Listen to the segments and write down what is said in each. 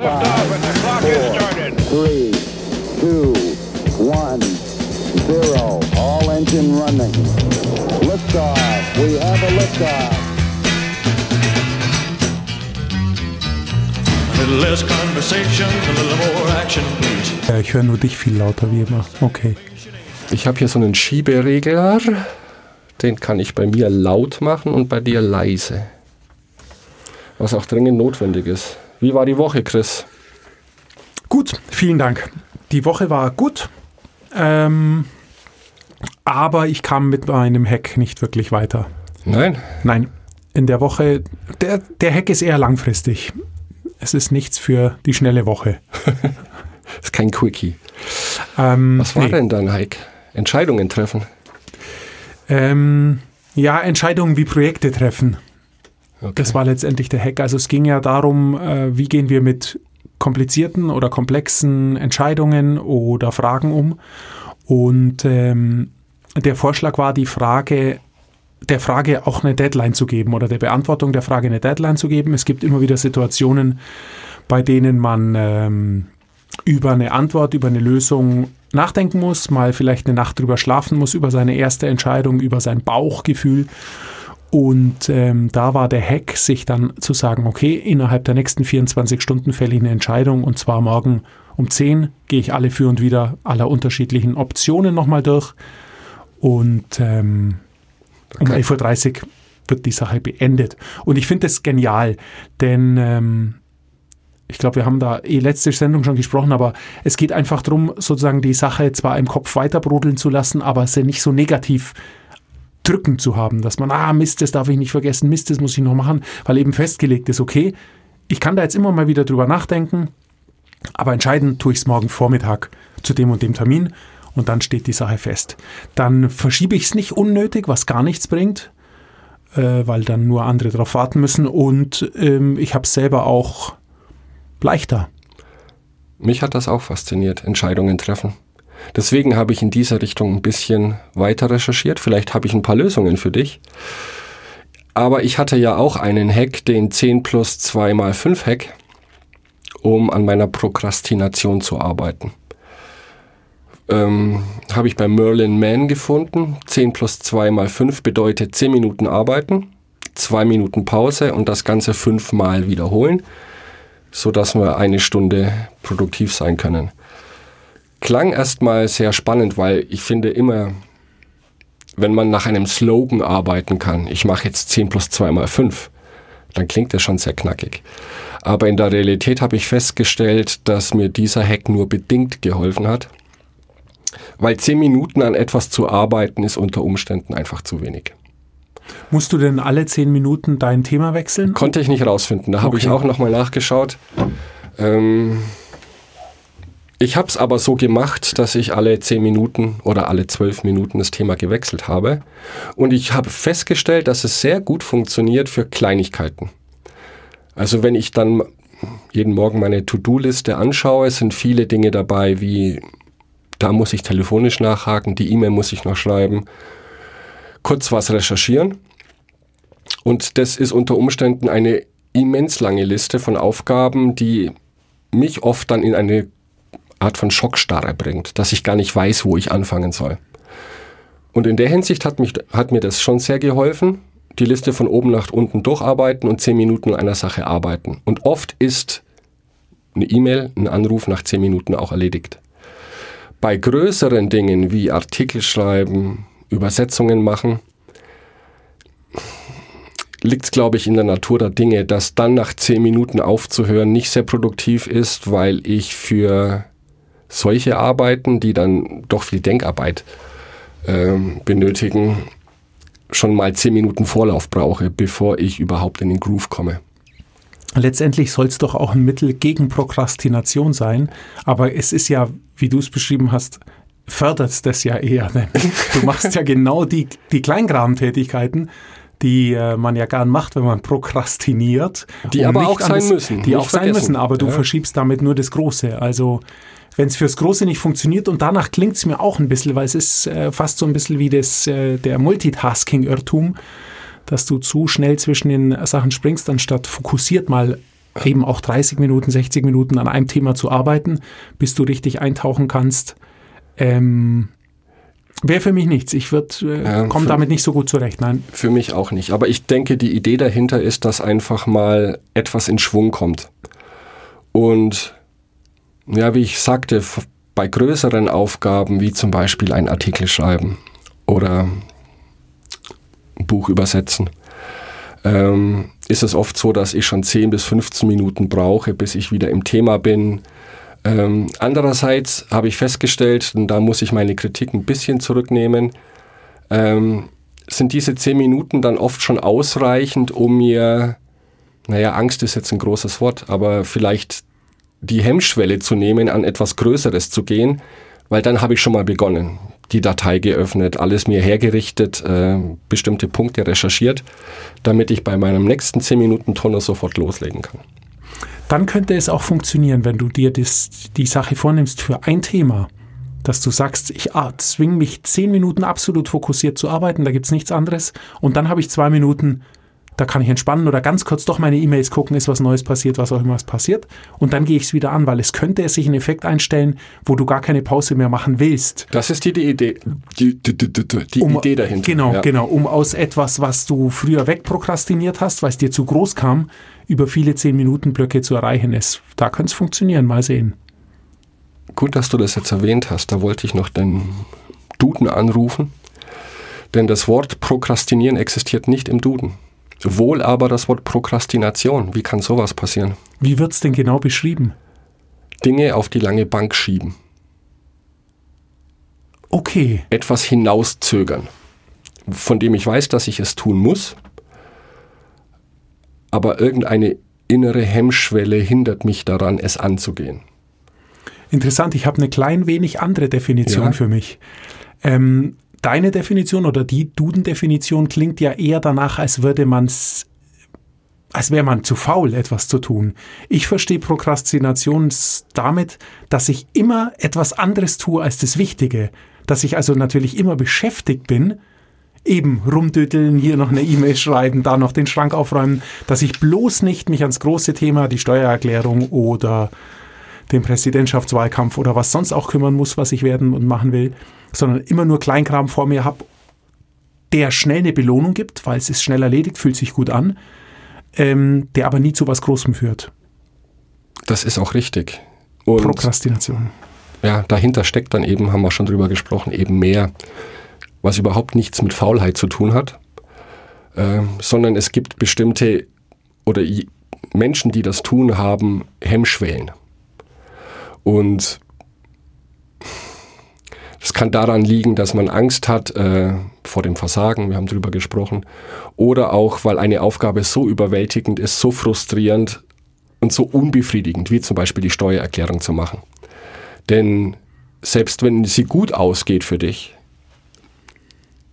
Five, four, three, two, one, zero. All engine running. Liftoff. We have a liftoff. A little less conversation, a little more action, please. Ja, ich höre nur dich viel lauter wie immer. Okay. Ich habe hier so einen Schieberegler. Den kann ich bei mir laut machen und bei dir leise. Was auch dringend notwendig ist. Wie war die Woche, Chris? Gut, vielen Dank. Die Woche war gut, ähm, aber ich kam mit meinem Hack nicht wirklich weiter. Nein? Nein, in der Woche, der, der Hack ist eher langfristig. Es ist nichts für die schnelle Woche. ist kein Quickie. Ähm, Was war nee. denn dein Hack? Entscheidungen treffen. Ähm, ja, Entscheidungen wie Projekte treffen. Okay. Das war letztendlich der Hack. Also es ging ja darum, äh, wie gehen wir mit komplizierten oder komplexen Entscheidungen oder Fragen um. Und ähm, der Vorschlag war, die Frage, der Frage auch eine Deadline zu geben oder der Beantwortung der Frage eine Deadline zu geben. Es gibt immer wieder Situationen, bei denen man ähm, über eine Antwort, über eine Lösung nachdenken muss, mal vielleicht eine Nacht drüber schlafen muss, über seine erste Entscheidung, über sein Bauchgefühl. Und ähm, da war der Hack, sich dann zu sagen, okay, innerhalb der nächsten 24 Stunden fälle ich eine Entscheidung und zwar morgen um 10 gehe ich alle für und wieder aller unterschiedlichen Optionen nochmal durch. Und ähm, um Okay. 11.30 Uhr wird die Sache beendet. Und ich finde das genial, denn ähm, ich glaube, wir haben da eh letzte Sendung schon gesprochen, aber es geht einfach darum, sozusagen die Sache zwar im Kopf weiter brodeln zu lassen, aber sie nicht so negativ drücken zu haben, dass man, ah, Mist, das darf ich nicht vergessen, Mist, das muss ich noch machen, weil eben festgelegt ist, okay, ich kann da jetzt immer mal wieder drüber nachdenken, aber entscheiden tue ich es morgen Vormittag zu dem und dem Termin und dann steht die Sache fest. Dann verschiebe ich es nicht unnötig, was gar nichts bringt, äh, weil dann nur andere darauf warten müssen und ähm, ich habe es selber auch leichter. Mich hat das auch fasziniert, Entscheidungen treffen. Deswegen habe ich in dieser Richtung ein bisschen weiter recherchiert. Vielleicht habe ich ein paar Lösungen für dich. Aber ich hatte ja auch einen Hack, den 10 plus 2 mal 5 Hack, um an meiner Prokrastination zu arbeiten. Ähm, habe ich bei Merlin Mann gefunden. 10 plus 2 mal 5 bedeutet 10 Minuten arbeiten, 2 Minuten Pause und das Ganze fünfmal wiederholen, sodass wir eine Stunde produktiv sein können klang erstmal sehr spannend, weil ich finde immer, wenn man nach einem Slogan arbeiten kann, ich mache jetzt 10 plus 2 mal 5, dann klingt das schon sehr knackig. Aber in der Realität habe ich festgestellt, dass mir dieser Hack nur bedingt geholfen hat, weil 10 Minuten an etwas zu arbeiten ist unter Umständen einfach zu wenig. Musst du denn alle zehn Minuten dein Thema wechseln? Konnte ich nicht rausfinden. Da habe ich Okay. auch nochmal nachgeschaut. Ähm, ich habe es aber so gemacht, dass ich alle 10 Minuten oder alle 12 Minuten das Thema gewechselt habe. Und ich habe festgestellt, dass es sehr gut funktioniert für Kleinigkeiten. Also wenn ich dann jeden Morgen meine To-Do-Liste anschaue, sind viele Dinge dabei, wie da muss ich telefonisch nachhaken, die E-Mail muss ich noch schreiben, kurz was recherchieren. Und das ist unter Umständen eine immens lange Liste von Aufgaben, die mich oft dann in eine Art von Schockstarre bringt, dass ich gar nicht weiß, wo ich anfangen soll. Und in der Hinsicht hat, mich, hat mir das schon sehr geholfen, die Liste von oben nach unten durcharbeiten und zehn Minuten an einer Sache arbeiten. Und oft ist eine E-Mail, ein Anruf nach zehn Minuten auch erledigt. Bei größeren Dingen wie Artikel schreiben, Übersetzungen machen, liegt es, glaube ich, in der Natur der Dinge, dass dann nach zehn Minuten aufzuhören nicht sehr produktiv ist, weil ich für solche Arbeiten, die dann doch viel Denkarbeit ähm, benötigen, schon mal zehn Minuten Vorlauf brauche, bevor ich überhaupt in den Groove komme. Letztendlich soll es doch auch ein Mittel gegen Prokrastination sein, aber es ist ja, wie du es beschrieben hast, fördert es das ja eher. Denn du machst ja genau die, die Kleingrabentätigkeiten, die äh, man ja gern macht, wenn man prokrastiniert. Die aber auch sein das, müssen, Die auch sein vergessen. müssen, aber du Ja. verschiebst damit nur das Große. Also wenn es fürs Große nicht funktioniert und danach klingt es mir auch ein bisschen, weil es ist äh, fast so ein bisschen wie das, äh, der Multitasking-Irrtum, dass du zu schnell zwischen den Sachen springst, anstatt fokussiert mal eben auch 30 Minuten, 60 Minuten an einem Thema zu arbeiten, bis du richtig eintauchen kannst. Ähm, Wäre für mich nichts. Ich äh, komme damit nicht so gut zurecht. Nein. Für mich auch nicht. Aber ich denke, die Idee dahinter ist, dass einfach mal etwas in Schwung kommt. Und ja, wie ich sagte, bei größeren Aufgaben, wie zum Beispiel ein Artikel schreiben oder ein Buch übersetzen, ähm, ist es oft so, dass ich schon 10 bis 15 Minuten brauche, bis ich wieder im Thema bin, ähm, andererseits habe ich festgestellt, und da muss ich meine Kritik ein bisschen zurücknehmen, ähm, sind diese zehn Minuten dann oft schon ausreichend, um mir, naja, Angst ist jetzt ein großes Wort, aber vielleicht die Hemmschwelle zu nehmen, an etwas Größeres zu gehen, weil dann habe ich schon mal begonnen. Die Datei geöffnet, alles mir hergerichtet, äh, bestimmte Punkte recherchiert, damit ich bei meinem nächsten 10 Minuten Tonner sofort loslegen kann dann könnte es auch funktionieren, wenn du dir das, die Sache vornimmst für ein Thema, dass du sagst, ich ah, zwinge mich zehn Minuten absolut fokussiert zu arbeiten, da gibt es nichts anderes und dann habe ich zwei Minuten da kann ich entspannen oder ganz kurz doch meine E-Mails gucken, ist was Neues passiert, was auch immer passiert. Und dann gehe ich es wieder an, weil es könnte sich ein Effekt einstellen, wo du gar keine Pause mehr machen willst. Das ist die, die Idee, die, die, die, die um, Idee dahinter. Genau, ja. genau, um aus etwas, was du früher wegprokrastiniert hast, weil es dir zu groß kam, über viele 10-Minuten-Blöcke zu erreichen ist. Da könnte es funktionieren, mal sehen. Gut, dass du das jetzt erwähnt hast. Da wollte ich noch den Duden anrufen. Denn das Wort Prokrastinieren existiert nicht im Duden. Wohl aber das Wort Prokrastination. Wie kann sowas passieren? Wie wird es denn genau beschrieben? Dinge auf die lange Bank schieben. Okay. Etwas hinauszögern, von dem ich weiß, dass ich es tun muss, aber irgendeine innere Hemmschwelle hindert mich daran, es anzugehen. Interessant, ich habe eine klein wenig andere Definition ja. für mich. Ähm, deine Definition oder die Duden-Definition klingt ja eher danach, als würde man es als wäre man zu faul, etwas zu tun. Ich verstehe Prokrastination damit, dass ich immer etwas anderes tue als das Wichtige. Dass ich also natürlich immer beschäftigt bin, eben rumdütteln, hier noch eine E-Mail schreiben, da noch den Schrank aufräumen, dass ich bloß nicht mich ans große Thema, die Steuererklärung oder den Präsidentschaftswahlkampf oder was sonst auch kümmern muss, was ich werden und machen will, sondern immer nur Kleinkram vor mir habe, der schnell eine Belohnung gibt, weil es ist schnell erledigt, fühlt sich gut an, ähm, der aber nie zu was Großem führt. Das ist auch richtig. Und Prokrastination. Ja, dahinter steckt dann eben, haben wir schon drüber gesprochen, eben mehr, was überhaupt nichts mit Faulheit zu tun hat, äh, sondern es gibt bestimmte oder Menschen, die das tun, haben Hemmschwellen. Und es kann daran liegen, dass man Angst hat äh, vor dem Versagen, wir haben darüber gesprochen, oder auch, weil eine Aufgabe so überwältigend ist, so frustrierend und so unbefriedigend, wie zum Beispiel die Steuererklärung zu machen. Denn selbst wenn sie gut ausgeht für dich,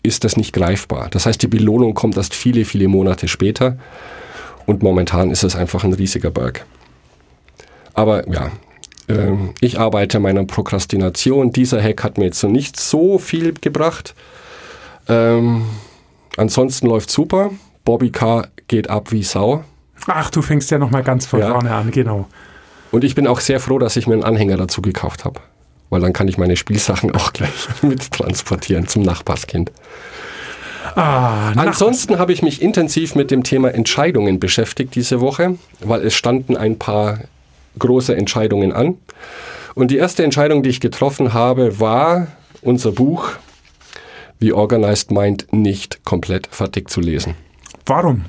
ist das nicht greifbar. Das heißt, die Belohnung kommt erst viele, viele Monate später und momentan ist es einfach ein riesiger Berg. Aber ja, ähm, ich arbeite meiner Prokrastination. Dieser Hack hat mir jetzt so nicht so viel gebracht. Ähm, ansonsten läuft super. Bobby Car geht ab wie Sau. Ach, du fängst ja nochmal ganz von ja. vorne an, genau. Und ich bin auch sehr froh, dass ich mir einen Anhänger dazu gekauft habe. Weil dann kann ich meine Spielsachen auch gleich mit transportieren zum Nachbarskind. Ah, Ansonsten habe ich mich intensiv mit dem Thema Entscheidungen beschäftigt diese Woche, weil es standen ein paar große Entscheidungen an. Und die erste Entscheidung, die ich getroffen habe, war, unser Buch The Organized Mind nicht komplett fertig zu lesen. Warum?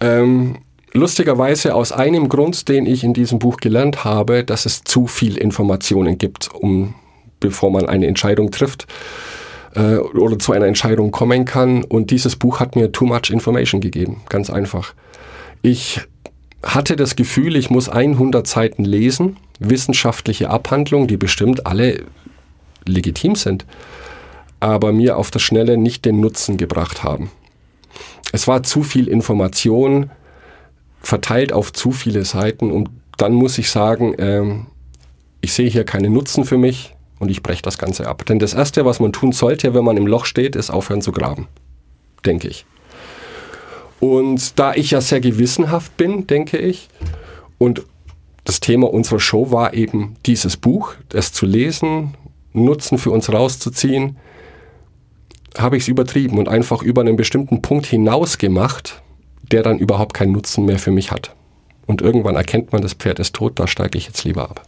Ähm, lustigerweise aus einem Grund, den ich in diesem Buch gelernt habe, dass es zu viel Informationen gibt, um bevor man eine Entscheidung trifft äh, oder zu einer Entscheidung kommen kann. Und dieses Buch hat mir too much information gegeben, ganz einfach. Ich hatte das Gefühl, ich muss 100 Seiten lesen, wissenschaftliche Abhandlungen, die bestimmt alle legitim sind, aber mir auf der Schnelle nicht den Nutzen gebracht haben. Es war zu viel Information verteilt auf zu viele Seiten und dann muss ich sagen, ähm, ich sehe hier keinen Nutzen für mich und ich breche das Ganze ab. Denn das Erste, was man tun sollte, wenn man im Loch steht, ist aufhören zu graben, denke ich. Und da ich ja sehr gewissenhaft bin, denke ich, Und das Thema unserer Show war eben dieses Buch, es zu lesen, Nutzen für uns rauszuziehen. Habe ich es übertrieben und einfach über einen bestimmten Punkt hinaus gemacht, der dann überhaupt keinen Nutzen mehr für mich hat. Und irgendwann erkennt man, das Pferd ist tot, da steige ich jetzt lieber ab.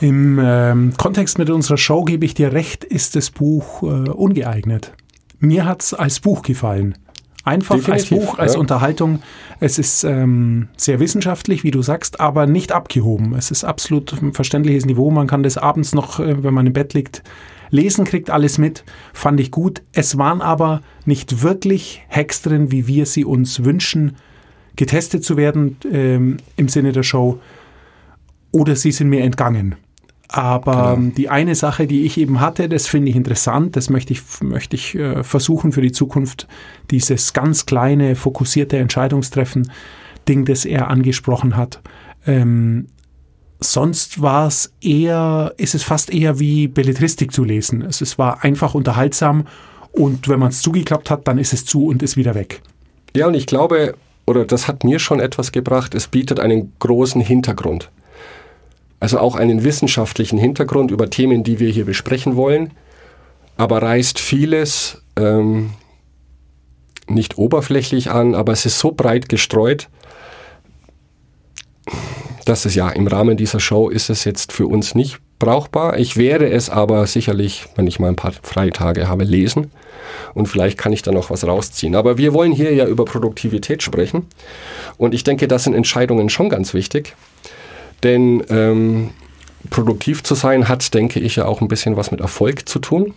Im ähm, Kontext mit unserer Show gebe ich dir recht, ist das Buch äh, ungeeignet. Mir hat es als Buch gefallen. Einfach Definitiv, als Buch, als ja. Unterhaltung. Es ist ähm, sehr wissenschaftlich, wie du sagst, aber nicht abgehoben. Es ist absolut ein verständliches Niveau. Man kann das abends noch, äh, wenn man im Bett liegt, lesen, kriegt alles mit. Fand ich gut. Es waren aber nicht wirklich Hacks drin, wie wir sie uns wünschen, getestet zu werden ähm, im Sinne der Show. Oder sie sind mir entgangen. Aber genau. die eine Sache, die ich eben hatte, das finde ich interessant, das möchte ich, möchte ich äh, versuchen für die Zukunft, dieses ganz kleine, fokussierte Entscheidungstreffen, Ding, das er angesprochen hat. Ähm, sonst war es eher, ist es fast eher wie Belletristik zu lesen. Es, es war einfach unterhaltsam und wenn man es zugeklappt hat, dann ist es zu und ist wieder weg. Ja, und ich glaube, oder das hat mir schon etwas gebracht, es bietet einen großen Hintergrund also auch einen wissenschaftlichen Hintergrund über Themen, die wir hier besprechen wollen, aber reißt vieles ähm, nicht oberflächlich an, aber es ist so breit gestreut, dass es ja im Rahmen dieser Show ist es jetzt für uns nicht brauchbar. Ich werde es aber sicherlich, wenn ich mal ein paar Freitage habe, lesen und vielleicht kann ich da noch was rausziehen. Aber wir wollen hier ja über Produktivität sprechen und ich denke, das sind Entscheidungen schon ganz wichtig. Denn ähm, produktiv zu sein hat, denke ich, ja auch ein bisschen was mit Erfolg zu tun.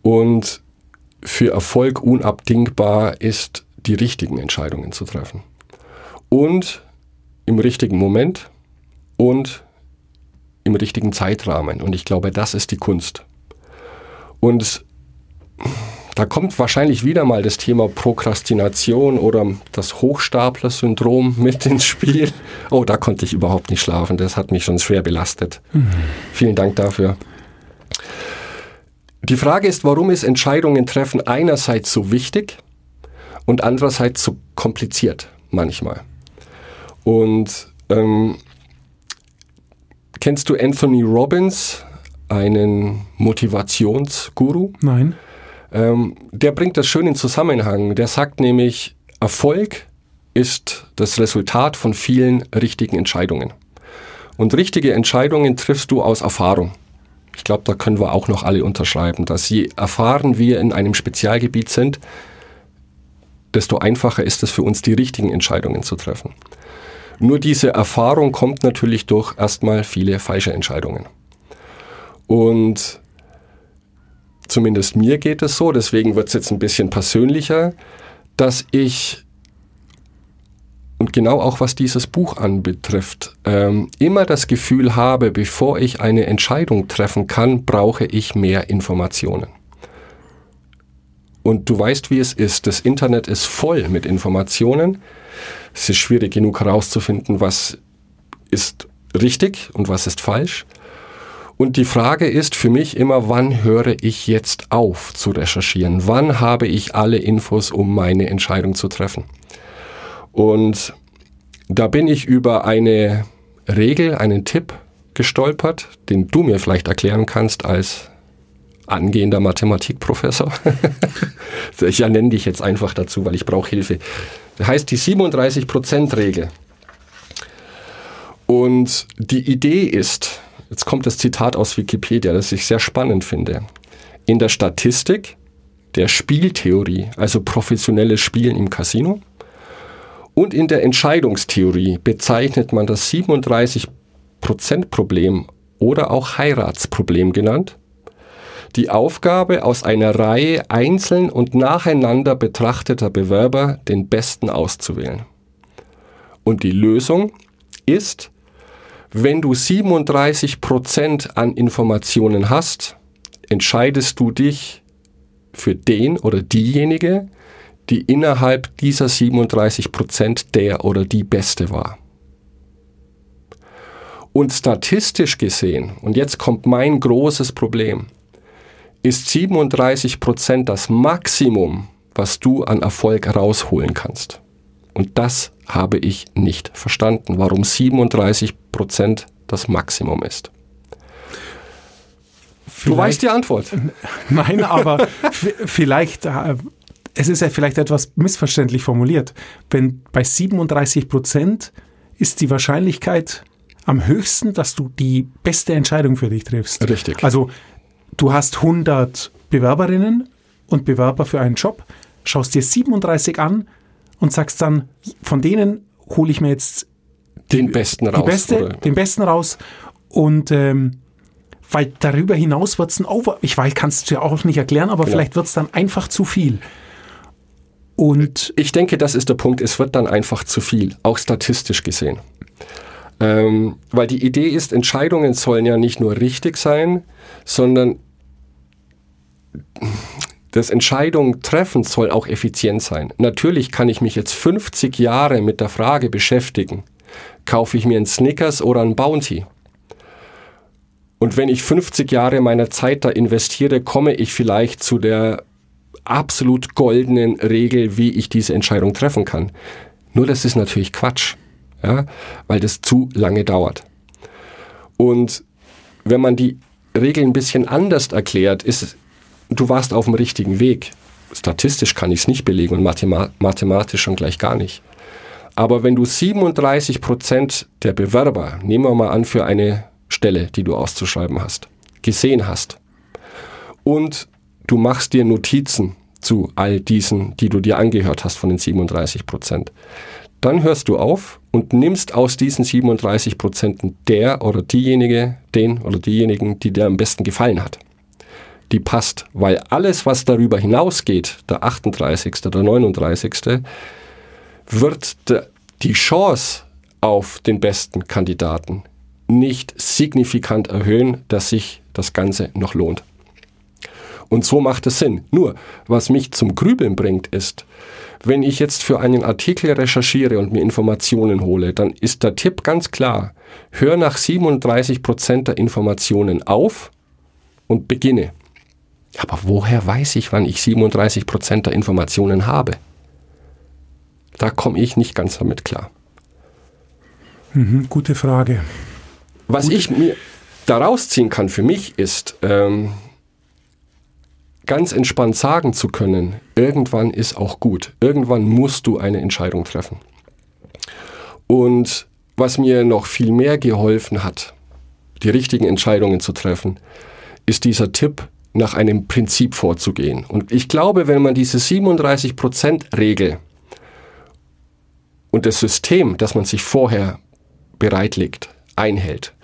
Und für Erfolg unabdingbar ist, die richtigen Entscheidungen zu treffen. Und im richtigen Moment und im richtigen Zeitrahmen. Und ich glaube, das ist die Kunst. Und da kommt wahrscheinlich wieder mal das Thema Prokrastination oder das Hochstapler-Syndrom mit ins Spiel. Oh, da konnte ich überhaupt nicht schlafen. Das hat mich schon schwer belastet. Mhm. Vielen Dank dafür. Die Frage ist, warum ist Entscheidungen treffen einerseits so wichtig und andererseits so kompliziert manchmal? Und ähm, kennst du Anthony Robbins, einen Motivationsguru? Nein. Ähm, der bringt das schön in Zusammenhang. Der sagt nämlich, Erfolg ist das Resultat von vielen richtigen Entscheidungen. Und richtige Entscheidungen triffst du aus Erfahrung. Ich glaube, da können wir auch noch alle unterschreiben, dass je erfahren wir in einem Spezialgebiet sind, desto einfacher ist es für uns, die richtigen Entscheidungen zu treffen. Nur diese Erfahrung kommt natürlich durch erstmal viele falsche Entscheidungen. Und zumindest mir geht es so, deswegen wird es jetzt ein bisschen persönlicher, dass ich, und genau auch was dieses Buch anbetrifft, ähm, immer das Gefühl habe, bevor ich eine Entscheidung treffen kann, brauche ich mehr Informationen. Und du weißt, wie es ist. Das Internet ist voll mit Informationen. Es ist schwierig genug herauszufinden, was ist richtig und was ist falsch. Und die Frage ist für mich immer, wann höre ich jetzt auf zu recherchieren? Wann habe ich alle Infos, um meine Entscheidung zu treffen? Und da bin ich über eine Regel, einen Tipp gestolpert, den du mir vielleicht erklären kannst als angehender Mathematikprofessor. ich nenne dich jetzt einfach dazu, weil ich brauche Hilfe. Das heißt die 37%-Regel. Und die Idee ist, Jetzt kommt das Zitat aus Wikipedia, das ich sehr spannend finde. In der Statistik der Spieltheorie, also professionelles Spielen im Casino, und in der Entscheidungstheorie bezeichnet man das 37%-Problem oder auch Heiratsproblem genannt, die Aufgabe, aus einer Reihe einzeln und nacheinander betrachteter Bewerber den besten auszuwählen. Und die Lösung ist, wenn du 37 Prozent an Informationen hast, entscheidest du dich für den oder diejenige, die innerhalb dieser 37 Prozent der oder die Beste war. Und statistisch gesehen, und jetzt kommt mein großes Problem, ist 37 Prozent das Maximum, was du an Erfolg rausholen kannst. Und das habe ich nicht verstanden, warum 37 Prozent das Maximum ist. Vielleicht, du weißt die Antwort. Nein, aber vielleicht, äh, es ist ja vielleicht etwas missverständlich formuliert. Wenn bei 37 Prozent ist die Wahrscheinlichkeit am höchsten, dass du die beste Entscheidung für dich triffst. Richtig. Also du hast 100 Bewerberinnen und Bewerber für einen Job, schaust dir 37 an und sagst dann, von denen hole ich mir jetzt den besten raus. Beste, den besten raus und ähm, weil darüber hinaus wird es ein Over. Ich weiß, kannst du ja auch nicht erklären, aber genau. vielleicht wird es dann einfach zu viel. Und ich denke, das ist der Punkt. Es wird dann einfach zu viel, auch statistisch gesehen. Ähm, weil die Idee ist, Entscheidungen sollen ja nicht nur richtig sein, sondern das Entscheidung treffen soll auch effizient sein. Natürlich kann ich mich jetzt 50 Jahre mit der Frage beschäftigen, kaufe ich mir einen Snickers oder einen Bounty? Und wenn ich 50 Jahre meiner Zeit da investiere, komme ich vielleicht zu der absolut goldenen Regel, wie ich diese Entscheidung treffen kann. Nur das ist natürlich Quatsch, ja, weil das zu lange dauert. Und wenn man die Regel ein bisschen anders erklärt, ist, du warst auf dem richtigen Weg. Statistisch kann ich es nicht belegen und mathematisch schon gleich gar nicht. Aber wenn du 37 Prozent der Bewerber, nehmen wir mal an für eine Stelle, die du auszuschreiben hast, gesehen hast und du machst dir Notizen zu all diesen, die du dir angehört hast von den 37 Prozent. Dann hörst du auf und nimmst aus diesen 37 Prozenten der oder diejenige, den oder diejenigen, die dir am besten gefallen hat. Die passt, weil alles, was darüber hinausgeht, der 38., der 39., wird die Chance auf den besten Kandidaten nicht signifikant erhöhen, dass sich das Ganze noch lohnt. Und so macht es Sinn. Nur, was mich zum Grübeln bringt, ist, wenn ich jetzt für einen Artikel recherchiere und mir Informationen hole, dann ist der Tipp ganz klar, hör nach 37 Prozent der Informationen auf und beginne. Aber woher weiß ich, wann ich 37 Prozent der Informationen habe? Da komme ich nicht ganz damit klar. Mhm, gute Frage. Was Gut. ich mir daraus ziehen kann für mich ist, ähm, ganz entspannt sagen zu können, irgendwann ist auch gut. Irgendwann musst du eine Entscheidung treffen. Und was mir noch viel mehr geholfen hat, die richtigen Entscheidungen zu treffen, ist dieser Tipp, nach einem Prinzip vorzugehen. Und ich glaube, wenn man diese 37%-Regel und das System, das man sich vorher bereitlegt, einhält,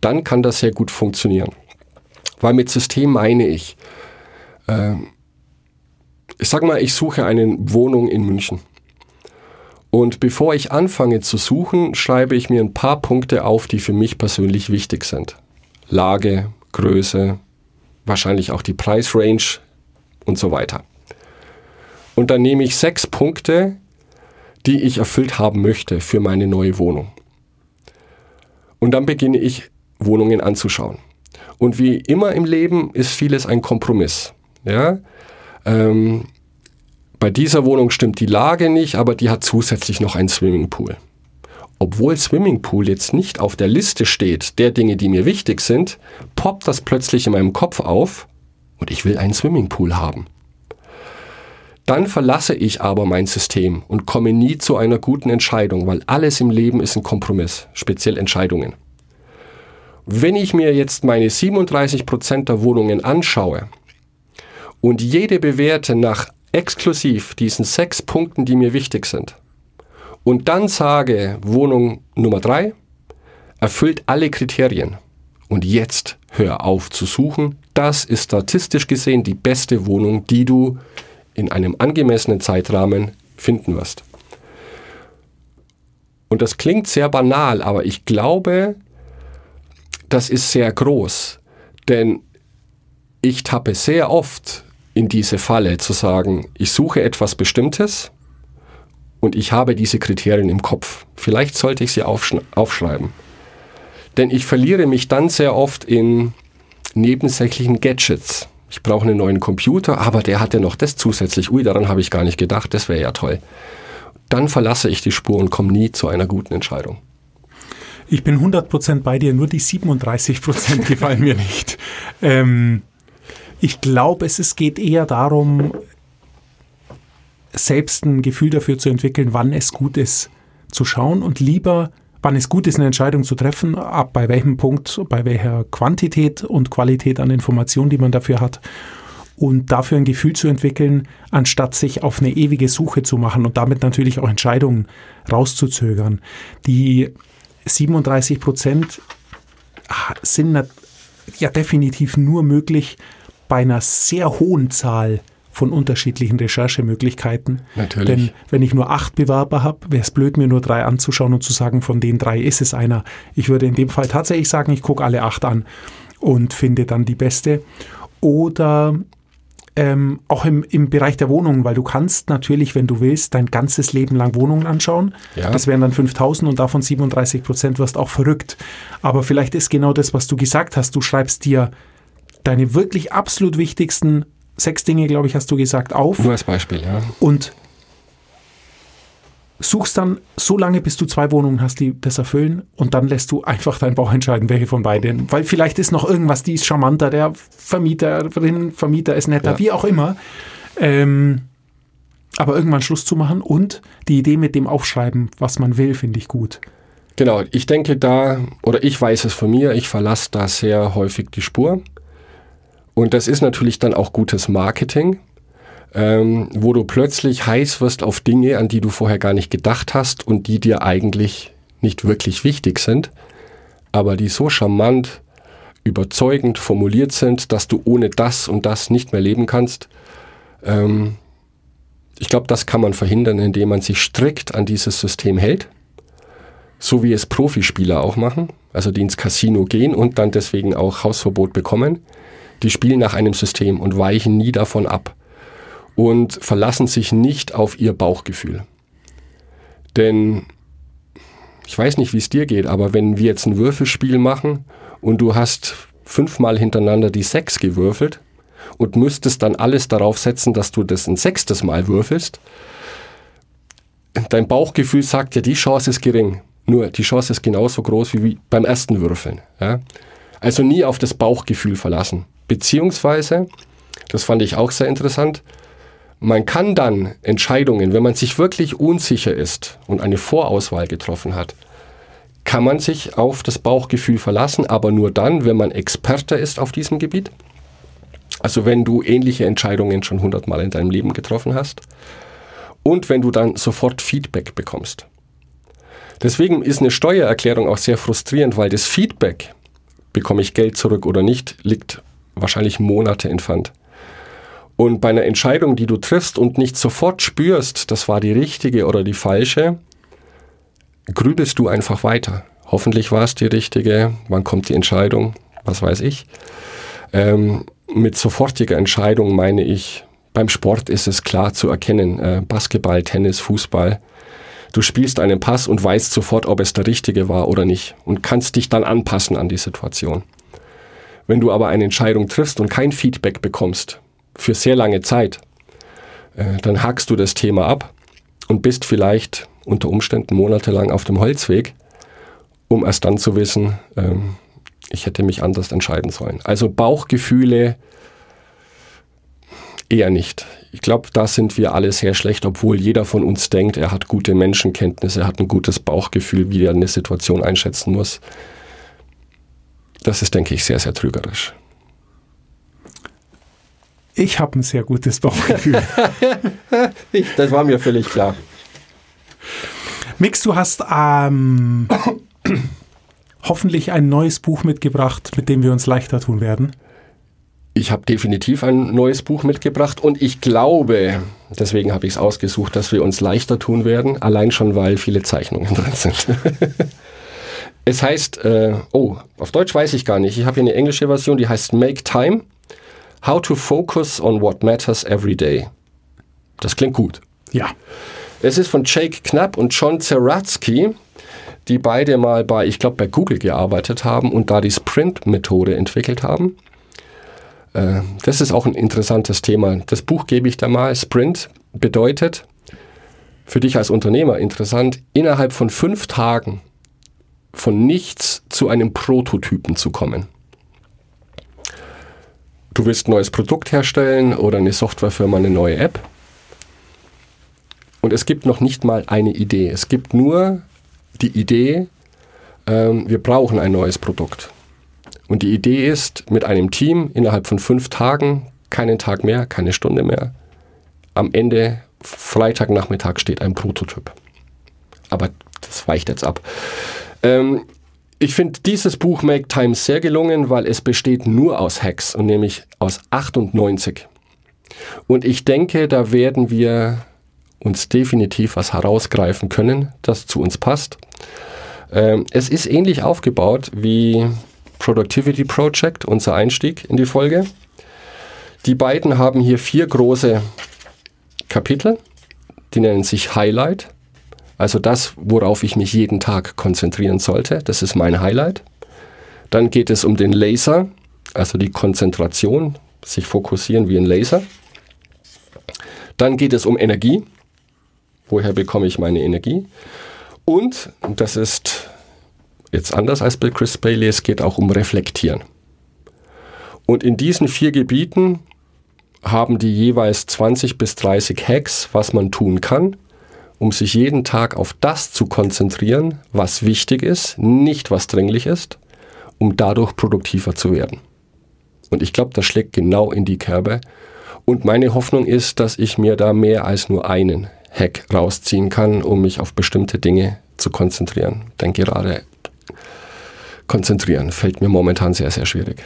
dann kann das sehr gut funktionieren. Weil mit System meine ich, äh, ich sag mal, ich suche eine Wohnung in München. Und bevor ich anfange zu suchen, schreibe ich mir ein paar Punkte auf, die für mich persönlich wichtig sind. Lage, Größe, wahrscheinlich auch die Preisrange und so weiter. Und dann nehme ich sechs Punkte, die ich erfüllt haben möchte für meine neue Wohnung. Und dann beginne ich Wohnungen anzuschauen. Und wie immer im Leben ist vieles ein Kompromiss. Ja? Ähm, bei dieser Wohnung stimmt die Lage nicht, aber die hat zusätzlich noch einen Swimmingpool. Obwohl Swimmingpool jetzt nicht auf der Liste steht der Dinge, die mir wichtig sind, poppt das plötzlich in meinem Kopf auf und ich will einen Swimmingpool haben. Dann verlasse ich aber mein System und komme nie zu einer guten Entscheidung, weil alles im Leben ist ein Kompromiss, speziell Entscheidungen. Wenn ich mir jetzt meine 37% der Wohnungen anschaue und jede bewerte nach exklusiv diesen sechs Punkten, die mir wichtig sind, und dann sage, Wohnung Nummer drei erfüllt alle Kriterien und jetzt hör auf zu suchen, das ist statistisch gesehen die beste Wohnung, die du in einem angemessenen Zeitrahmen finden wirst. Und das klingt sehr banal, aber ich glaube, das ist sehr groß. Denn ich tappe sehr oft in diese Falle zu sagen, ich suche etwas Bestimmtes und ich habe diese Kriterien im Kopf. Vielleicht sollte ich sie aufschreiben. Denn ich verliere mich dann sehr oft in nebensächlichen Gadgets ich brauche einen neuen Computer, aber der hat ja noch das zusätzlich. Ui, daran habe ich gar nicht gedacht, das wäre ja toll. dann verlasse ich die Spur und komme nie zu einer guten Entscheidung. Ich bin 100% bei dir, nur die 37% gefallen mir nicht. Ähm, ich glaube, es, es geht eher darum, selbst ein Gefühl dafür zu entwickeln, wann es gut ist zu schauen und lieber, wann es gut ist, eine Entscheidung zu treffen, ab bei welchem Punkt, bei welcher Quantität und Qualität an Informationen, die man dafür hat und dafür ein Gefühl zu entwickeln, anstatt sich auf eine ewige Suche zu machen und damit natürlich auch Entscheidungen rauszuzögern. Die 37 Prozent sind ja definitiv nur möglich bei einer sehr hohen Zahl von unterschiedlichen Recherchemöglichkeiten. Natürlich. Denn wenn ich nur acht Bewerber habe, wäre es blöd, mir nur drei anzuschauen und zu sagen, von den drei ist es einer. Ich würde in dem Fall tatsächlich sagen, ich gucke alle acht an und finde dann die beste. Oder ähm, auch im, im Bereich der Wohnungen, weil du kannst natürlich, wenn du willst, dein ganzes Leben lang Wohnungen anschauen. Ja. Das wären dann 5000 und davon 37 Prozent wirst auch verrückt. Aber vielleicht ist genau das, was du gesagt hast. Du schreibst dir deine wirklich absolut wichtigsten sechs Dinge, glaube ich, hast du gesagt, auf. Nur als Beispiel, ja. Und suchst dann so lange, bis du zwei Wohnungen hast, die das erfüllen und dann lässt du einfach deinen Bauch entscheiden, welche von beiden. Weil vielleicht ist noch irgendwas, die ist charmanter, der Vermieterin, Vermieter ist netter, Ja. wie auch immer. Ähm, aber irgendwann Schluss zu machen und die Idee mit dem Aufschreiben, was man will, finde ich gut. Genau, ich denke da, oder ich weiß es von mir, ich verlasse da sehr häufig die Spur. Und das ist natürlich dann auch gutes Marketing, ähm, wo du plötzlich heiß wirst auf Dinge, an die du vorher gar nicht gedacht hast und die dir eigentlich nicht wirklich wichtig sind, aber die so charmant, überzeugend formuliert sind, dass du ohne das und das nicht mehr leben kannst. Ähm, ich glaube, das kann man verhindern, indem man sich strikt an dieses System hält so wie es Profispieler auch machen, also die ins Casino gehen und dann deswegen auch Hausverbot bekommen. Die spielen nach einem System und weichen nie davon ab und verlassen sich nicht auf ihr Bauchgefühl. Denn ich weiß nicht, wie es dir geht, aber wenn wir jetzt ein Würfelspiel machen und du hast fünfmal hintereinander die Sechs gewürfelt und müsstest dann alles darauf setzen, dass du das ein sechstes Mal würfelst, dein Bauchgefühl sagt ja, die Chance ist gering. Nur die Chance ist genauso groß wie beim ersten Würfeln. Ja? Also nie auf das Bauchgefühl verlassen. Beziehungsweise, das fand ich auch sehr interessant, man kann dann Entscheidungen, wenn man sich wirklich unsicher ist und eine Vorauswahl getroffen hat, kann man sich auf das Bauchgefühl verlassen, aber nur dann, wenn man Experte ist auf diesem Gebiet. Also wenn du ähnliche Entscheidungen schon hundertmal in deinem Leben getroffen hast und wenn du dann sofort Feedback bekommst. Deswegen ist eine Steuererklärung auch sehr frustrierend, weil das Feedback, bekomme ich Geld zurück oder nicht, liegt wahrscheinlich Monate entfernt. Und bei einer Entscheidung, die du triffst und nicht sofort spürst, das war die richtige oder die falsche, grübelst du einfach weiter. Hoffentlich war es die richtige, wann kommt die Entscheidung, was weiß ich. Ähm, mit sofortiger Entscheidung meine ich, beim Sport ist es klar zu erkennen, äh, Basketball, Tennis, Fußball. Du spielst einen Pass und weißt sofort, ob es der richtige war oder nicht und kannst dich dann anpassen an die Situation. Wenn du aber eine Entscheidung triffst und kein Feedback bekommst, für sehr lange Zeit, äh, dann hackst du das Thema ab und bist vielleicht unter Umständen monatelang auf dem Holzweg, um erst dann zu wissen, ähm, ich hätte mich anders entscheiden sollen. Also Bauchgefühle eher nicht. Ich glaube, da sind wir alle sehr schlecht, obwohl jeder von uns denkt, er hat gute Menschenkenntnisse, er hat ein gutes Bauchgefühl, wie er eine Situation einschätzen muss. Das ist, denke ich, sehr, sehr trügerisch. Ich habe ein sehr gutes Bauchgefühl. Ich, das war mir völlig klar. Mix, du hast ähm, hoffentlich ein neues Buch mitgebracht, mit dem wir uns leichter tun werden. Ich habe definitiv ein neues Buch mitgebracht und ich glaube, deswegen habe ich es ausgesucht, dass wir uns leichter tun werden, allein schon, weil viele Zeichnungen drin sind. es heißt, äh, oh, auf Deutsch weiß ich gar nicht, ich habe hier eine englische Version, die heißt Make Time, How to Focus on What Matters Every Day. Das klingt gut. Ja. Es ist von Jake Knapp und John Zeratsky, die beide mal bei, ich glaube, bei Google gearbeitet haben und da die Sprint-Methode entwickelt haben. Äh, Das ist auch ein interessantes Thema. Das Buch gebe ich da mal. Sprint bedeutet, für dich als Unternehmer interessant, innerhalb von fünf Tagen von nichts zu einem Prototypen zu kommen. Du willst ein neues Produkt herstellen oder eine Softwarefirma eine neue App. Und es gibt noch nicht mal eine Idee. Es gibt nur die Idee, ähm, wir brauchen ein neues Produkt. Und die Idee ist, mit einem Team innerhalb von fünf Tagen, keinen Tag mehr, keine Stunde mehr, am Ende, Freitagnachmittag, steht ein Prototyp. Aber das weicht jetzt ab. Ähm, ich finde dieses Buch Make Time sehr gelungen, weil es besteht nur aus Hacks und nämlich aus 98. Und ich denke, da werden wir uns definitiv was herausgreifen können, das zu uns passt. Ähm, es ist ähnlich aufgebaut wie Productivity Project, unser Einstieg in die Folge. Die beiden haben hier vier große Kapitel, die nennen sich Highlight. Also das, worauf ich mich jeden Tag konzentrieren sollte, das ist mein Highlight. Dann geht es um den Laser, also die Konzentration, sich fokussieren wie ein Laser. Dann geht es um Energie. Woher bekomme ich meine Energie? Und, das ist jetzt anders als bei Chris Bailey, es geht auch um Reflektieren. Und in diesen vier Gebieten haben die jeweils 20 bis 30 Hacks, was man tun kann, um sich jeden Tag auf das zu konzentrieren, was wichtig ist, nicht was dringlich ist, um dadurch produktiver zu werden. Und ich glaube, das schlägt genau in die Kerbe. Und meine Hoffnung ist, dass ich mir da mehr als nur einen Hack rausziehen kann, um mich auf bestimmte Dinge zu konzentrieren. Denn gerade konzentrieren fällt mir momentan sehr, sehr schwierig.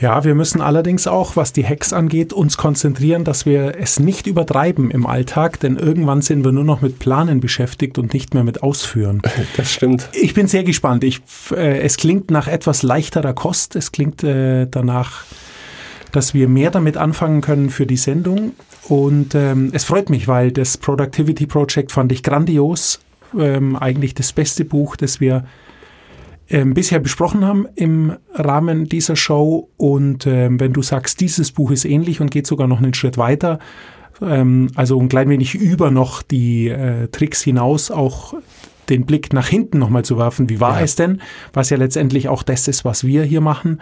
Ja, wir müssen allerdings auch, was die Hacks angeht, uns konzentrieren, dass wir es nicht übertreiben im Alltag, denn irgendwann sind wir nur noch mit Planen beschäftigt und nicht mehr mit Ausführen. Das stimmt. Ich bin sehr gespannt. Ich, äh, es klingt nach etwas leichterer Kost. Es klingt äh, danach, dass wir mehr damit anfangen können für die Sendung. Und ähm, es freut mich, weil das Productivity Project fand ich grandios. Ähm, eigentlich das beste Buch, das wir ähm, bisher besprochen haben im Rahmen dieser Show. Und ähm, wenn du sagst, dieses Buch ist ähnlich und geht sogar noch einen Schritt weiter, ähm, also ein klein wenig über noch die äh, Tricks hinaus, auch den Blick nach hinten nochmal zu werfen, wie war ja. es denn, was ja letztendlich auch das ist, was wir hier machen,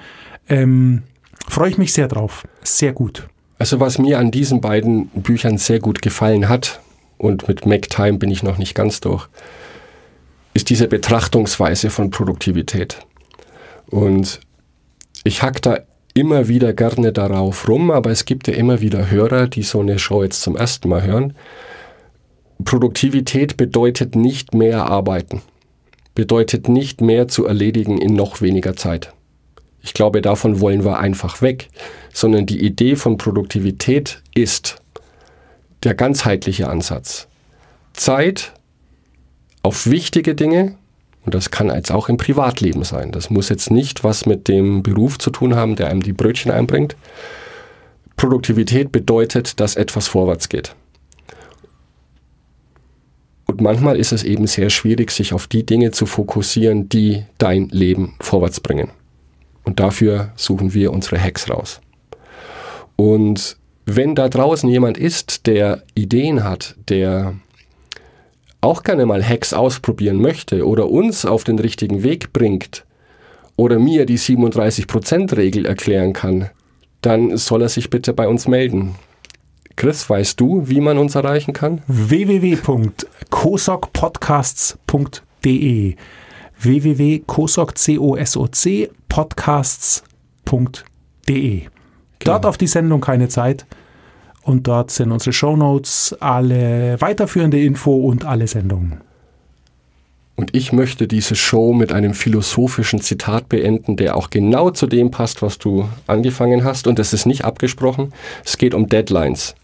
ähm, freue ich mich sehr drauf. Sehr gut. Also was mir an diesen beiden Büchern sehr gut gefallen hat, und mit MacTime bin ich noch nicht ganz durch, ist diese Betrachtungsweise von Produktivität. Und ich hack da immer wieder gerne darauf rum, aber es gibt ja immer wieder Hörer, die so eine Show jetzt zum ersten Mal hören. Produktivität bedeutet nicht mehr arbeiten, bedeutet nicht mehr zu erledigen in noch weniger Zeit. Ich glaube, davon wollen wir einfach weg, sondern die Idee von Produktivität ist der ganzheitliche Ansatz. Zeit auf wichtige Dinge, und das kann jetzt auch im Privatleben sein. Das muss jetzt nicht was mit dem Beruf zu tun haben, der einem die Brötchen einbringt. Produktivität bedeutet, dass etwas vorwärts geht. Und manchmal ist es eben sehr schwierig, sich auf die Dinge zu fokussieren, die dein Leben vorwärts bringen. Und dafür suchen wir unsere Hacks raus. Und wenn da draußen jemand ist, der Ideen hat, der auch gerne mal Hacks ausprobieren möchte oder uns auf den richtigen Weg bringt oder mir die 37%-Regel erklären kann, dann soll er sich bitte bei uns melden. Chris, weißt du, wie man uns erreichen kann? www.kosokpodcasts.de www.kosok.podcasts.de Dort genau. auf die Sendung keine Zeit. Und dort sind unsere Shownotes, alle weiterführende Info und alle Sendungen. Und ich möchte diese Show mit einem philosophischen Zitat beenden, der auch genau zu dem passt, was du angefangen hast. Und das ist nicht abgesprochen. Es geht um Deadlines.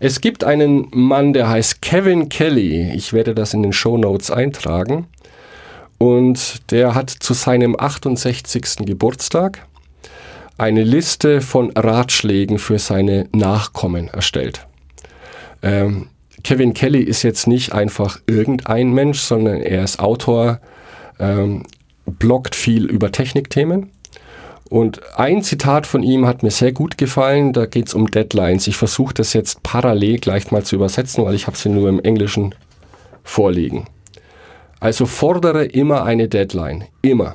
Es gibt einen Mann, der heißt Kevin Kelly. Ich werde das in den Show Notes eintragen. Und der hat zu seinem 68. Geburtstag eine Liste von Ratschlägen für seine Nachkommen erstellt. Ähm, Kevin Kelly ist jetzt nicht einfach irgendein Mensch, sondern er ist Autor, ähm, bloggt viel über Technikthemen Und ein Zitat von ihm hat mir sehr gut gefallen, da geht es um Deadlines. Ich versuche das jetzt parallel gleich mal zu übersetzen, weil ich habe sie nur im Englischen vorliegen. Also fordere immer eine Deadline, immer.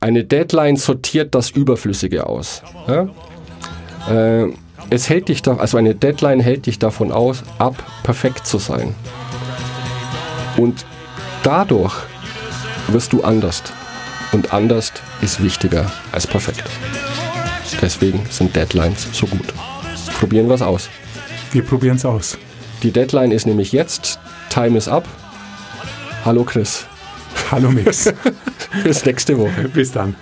Eine Deadline sortiert das Überflüssige aus. Ja? Äh, es hält dich da, also eine Deadline hält dich davon aus, ab, perfekt zu sein. Und dadurch wirst du anders. Und anders ist wichtiger als perfekt. Deswegen sind Deadlines so gut. Probieren wir es aus. Wir probieren es aus. Die Deadline ist nämlich jetzt. Time is up. Hallo Chris. Hallo Mix. Bis nächste Woche. Bis dann.